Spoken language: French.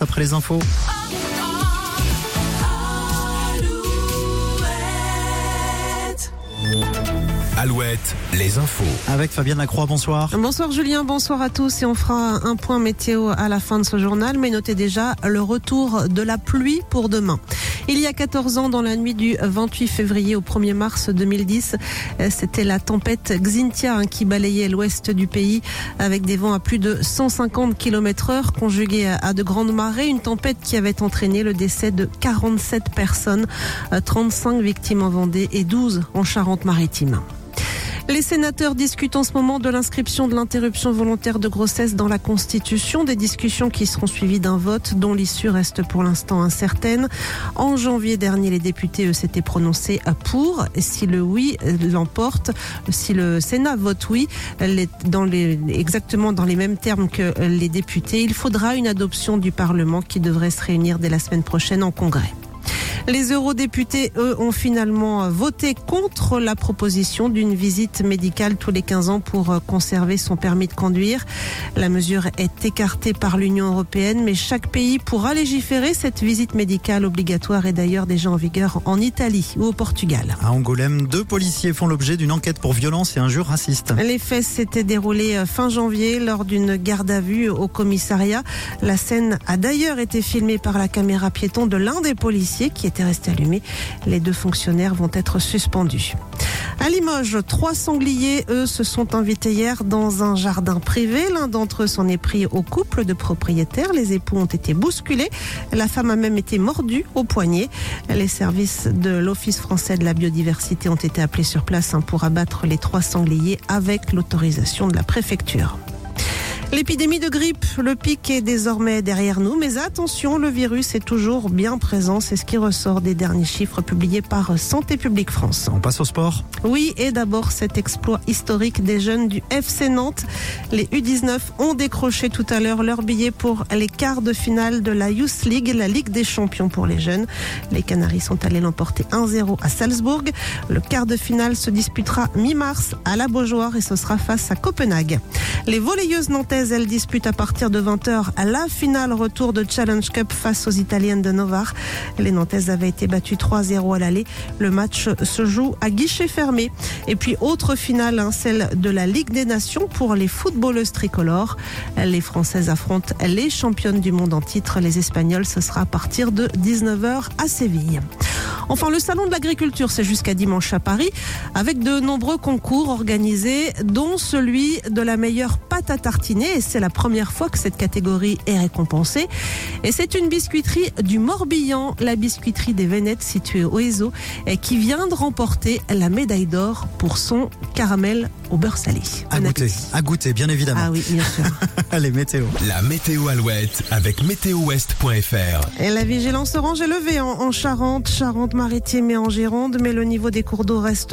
Après les infos. Alouette, les infos. Avec Fabienne Lacroix, bonsoir. Bonsoir Julien, bonsoir à tous et on fera un point météo à la fin de ce journal, mais notez déjà le retour de la pluie pour demain. Il y a 14 ans, dans la nuit du 28 février au 1er mars 2010, c'était la tempête Xintia hein, qui balayait l'ouest du pays avec des vents à plus de 150 km heure conjugués à de grandes marées, une tempête qui avait entraîné le décès de 47 personnes, 35 victimes en Vendée et 12 en Charente-Maritime. Les sénateurs discutent en ce moment de l'inscription de l'interruption volontaire de grossesse dans la Constitution, des discussions qui seront suivies d'un vote dont l'issue reste pour l'instant incertaine. En janvier dernier, les députés s'étaient prononcés pour. Si le oui l'emporte, si le Sénat vote oui, exactement dans les mêmes termes que les députés, il faudra une adoption du Parlement qui devrait se réunir dès la semaine prochaine en Congrès. Les eurodéputés, eux, ont finalement voté contre la proposition d'une visite médicale tous les 15 ans pour conserver son permis de conduire. La mesure est écartée par l'Union européenne, mais chaque pays pourra légiférer. Cette visite médicale obligatoire est d'ailleurs déjà en vigueur en Italie ou au Portugal. À Angoulême, deux policiers font l'objet d'une enquête pour violence et injures racistes. Les faits s'étaient déroulés fin janvier lors d'une garde à vue au commissariat. La scène a d'ailleurs été filmée par la caméra piéton de l'un des policiers qui resté allumé. Les deux fonctionnaires vont être suspendus. À Limoges, trois sangliers, eux, se sont invités hier dans un jardin privé. L'un d'entre eux s'en est pris au couple de propriétaires. Les époux ont été bousculés. La femme a même été mordue au poignet. Les services de l'Office français de la biodiversité ont été appelés sur place hein, pour abattre les trois sangliers avec l'autorisation de la préfecture. L'épidémie de grippe, le pic est désormais derrière nous, mais attention, le virus est toujours bien présent. C'est ce qui ressort des derniers chiffres publiés par Santé publique France. On passe au sport Oui, et d'abord cet exploit historique des jeunes du FC Nantes. Les U19 ont décroché tout à l'heure leur billet pour les quarts de finale de la Youth League, la Ligue des champions pour les jeunes. Les Canaries sont allés l'emporter 1-0 à Salzbourg. Le quart de finale se disputera mi-mars à la Beaujoire et ce sera face à Copenhague. Les volleyeuses nantaises elles disputent à partir de 20h à la finale retour de Challenge Cup face aux Italiennes de Novar. Les Nantaises avaient été battues 3-0 à l'aller. Le match se joue à guichet fermé. Et puis autre finale, hein, celle de la Ligue des Nations pour les footballeuses tricolores. Les Françaises affrontent les championnes du monde en titre. Les Espagnols, ce sera à partir de 19h à Séville. Enfin, le salon de l'agriculture, c'est jusqu'à dimanche à Paris, avec de nombreux concours organisés, dont celui de la meilleure pâte à tartiner. Et c'est la première fois que cette catégorie est récompensée. Et c'est une biscuiterie du Morbihan, la biscuiterie des Vénettes située au Ezo, qui vient de remporter la médaille d'or pour son caramel au beurre salé. À goûter, à goûter, bien évidemment. Ah oui, bien sûr. Allez, météo. La météo Alouette avec météo-ouest.fr. Et la vigilance orange est levée en, en Charente, Charente-Maritime et en Gironde, mais le niveau des cours d'eau reste